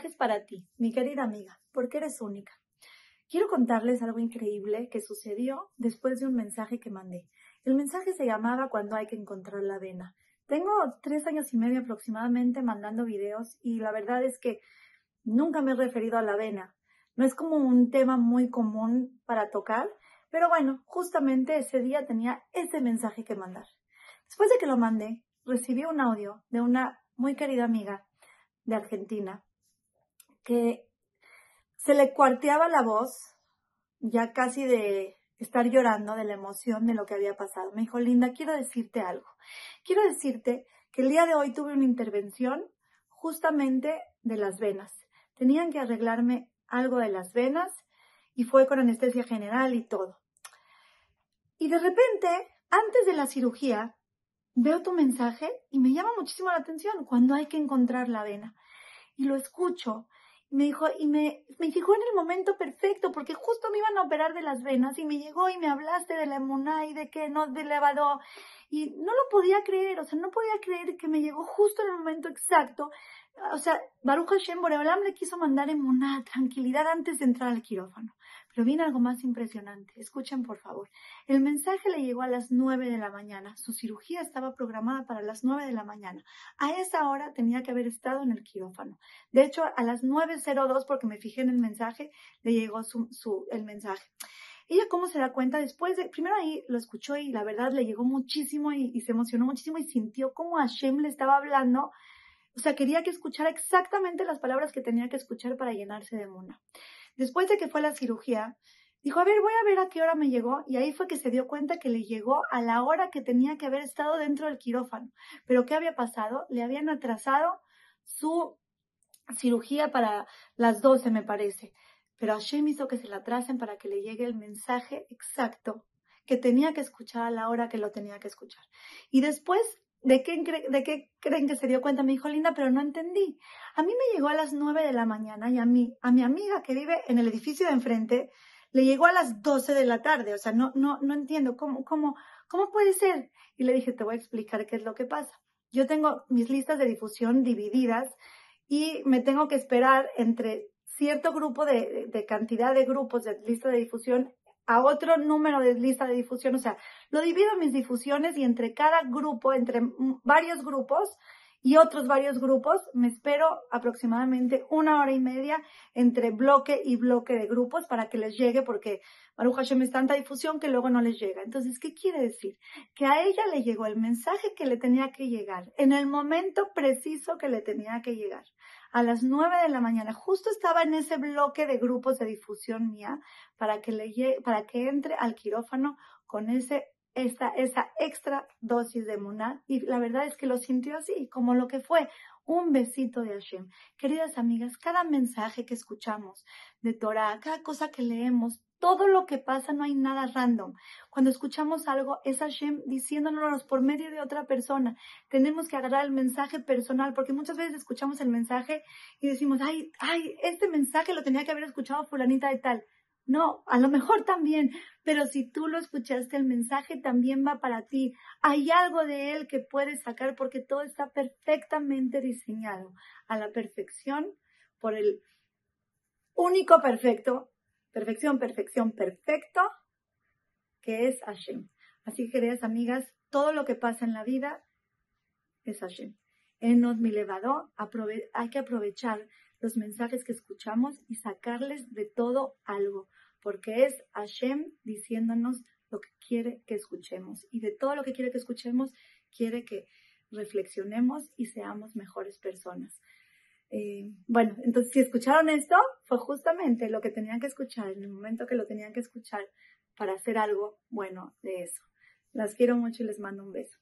mensaje es para ti, mi querida amiga, porque eres única. Quiero contarles algo increíble que sucedió después de un mensaje que mandé. El mensaje se llamaba Cuando hay que encontrar la avena. Tengo tres años y medio aproximadamente mandando videos y la verdad es que nunca me he referido a la avena. No es como un tema muy común para tocar, pero bueno, justamente ese día tenía ese mensaje que mandar. Después de que lo mandé, recibí un audio de una muy querida amiga de Argentina que se le cuarteaba la voz, ya casi de estar llorando de la emoción de lo que había pasado. Me dijo, Linda, quiero decirte algo. Quiero decirte que el día de hoy tuve una intervención justamente de las venas. Tenían que arreglarme algo de las venas y fue con anestesia general y todo. Y de repente, antes de la cirugía, veo tu mensaje y me llama muchísimo la atención cuando hay que encontrar la vena. Y lo escucho. Me dijo, y me, me llegó en el momento perfecto, porque justo me iban a operar de las venas y me llegó y me hablaste de la emuná y de que no, de elevador. Y no lo podía creer, o sea, no podía creer que me llegó justo en el momento exacto. O sea, Baruch Hashem Boreolam le quiso mandar emuná, tranquilidad antes de entrar al quirófano. Pero viene algo más impresionante. Escuchen, por favor. El mensaje le llegó a las nueve de la mañana. Su cirugía estaba programada para las nueve de la mañana. A esa hora tenía que haber estado en el quirófano. De hecho, a las 9.02, porque me fijé en el mensaje, le llegó su, su, el mensaje. Ella cómo se da cuenta después de, primero ahí lo escuchó y la verdad le llegó muchísimo y, se emocionó muchísimo y sintió cómo Hashem le estaba hablando. O sea, quería que escuchara exactamente las palabras que tenía que escuchar para llenarse de mona. Después de que fue la cirugía, dijo, a ver, voy a ver a qué hora me llegó. Y ahí fue que se dio cuenta que le llegó a la hora que tenía que haber estado dentro del quirófano. Pero ¿qué había pasado? Le habían atrasado su cirugía para las 12, me parece. Pero Hashem hizo que se la atrasen para que le llegue el mensaje exacto que tenía que escuchar a la hora que lo tenía que escuchar. Y después ¿De qué, ¿De qué creen que se dio cuenta? Me dijo, Linda, pero no entendí. A mí me llegó a las nueve de la mañana y a mí, a mi amiga que vive en el edificio de enfrente, le llegó a las doce de la tarde. O sea, no, no, no entiendo cómo, cómo, cómo puede ser. Y le dije, te voy a explicar qué es lo que pasa. Yo tengo mis listas de difusión divididas y me tengo que esperar entre cierto grupo de, de cantidad de grupos de lista de difusión a otro número de lista de difusión. O sea, lo divido mis difusiones y entre cada grupo, entre varios grupos y otros varios grupos, me espero aproximadamente una hora y media entre bloque y bloque de grupos para que les llegue porque Baruch Hashem es tanta difusión que luego no les llega. Entonces, ¿qué quiere decir? Que a ella le llegó el mensaje que le tenía que llegar en el momento preciso que le tenía que llegar a las nueve de la mañana. Justo estaba en ese bloque de grupos de difusión mía para que, le, para que entre al quirófano con ese, esa, esa extra dosis de muná. Y la verdad es que lo sintió así, como lo que fue un besito de Hashem. Queridas amigas, cada mensaje que escuchamos de Torah, cada cosa que leemos, todo lo que pasa no hay nada random. Cuando escuchamos algo es Hashem diciéndonos por medio de otra persona. Tenemos que agarrar el mensaje personal porque muchas veces escuchamos el mensaje y decimos, ay, ay, este mensaje lo tenía que haber escuchado fulanita de tal. No, a lo mejor también, pero si tú lo escuchaste, el mensaje también va para ti. Hay algo de él que puedes sacar porque todo está perfectamente diseñado a la perfección por el único perfecto Perfección, perfección, perfecto, que es Hashem. Así que, queridas amigas, todo lo que pasa en la vida es Hashem. En nos mi levado, hay que aprovechar los mensajes que escuchamos y sacarles de todo algo, porque es Hashem diciéndonos lo que quiere que escuchemos. Y de todo lo que quiere que escuchemos, quiere que reflexionemos y seamos mejores personas. Eh, bueno, entonces si escucharon esto, fue justamente lo que tenían que escuchar en el momento que lo tenían que escuchar para hacer algo bueno de eso. Las quiero mucho y les mando un beso.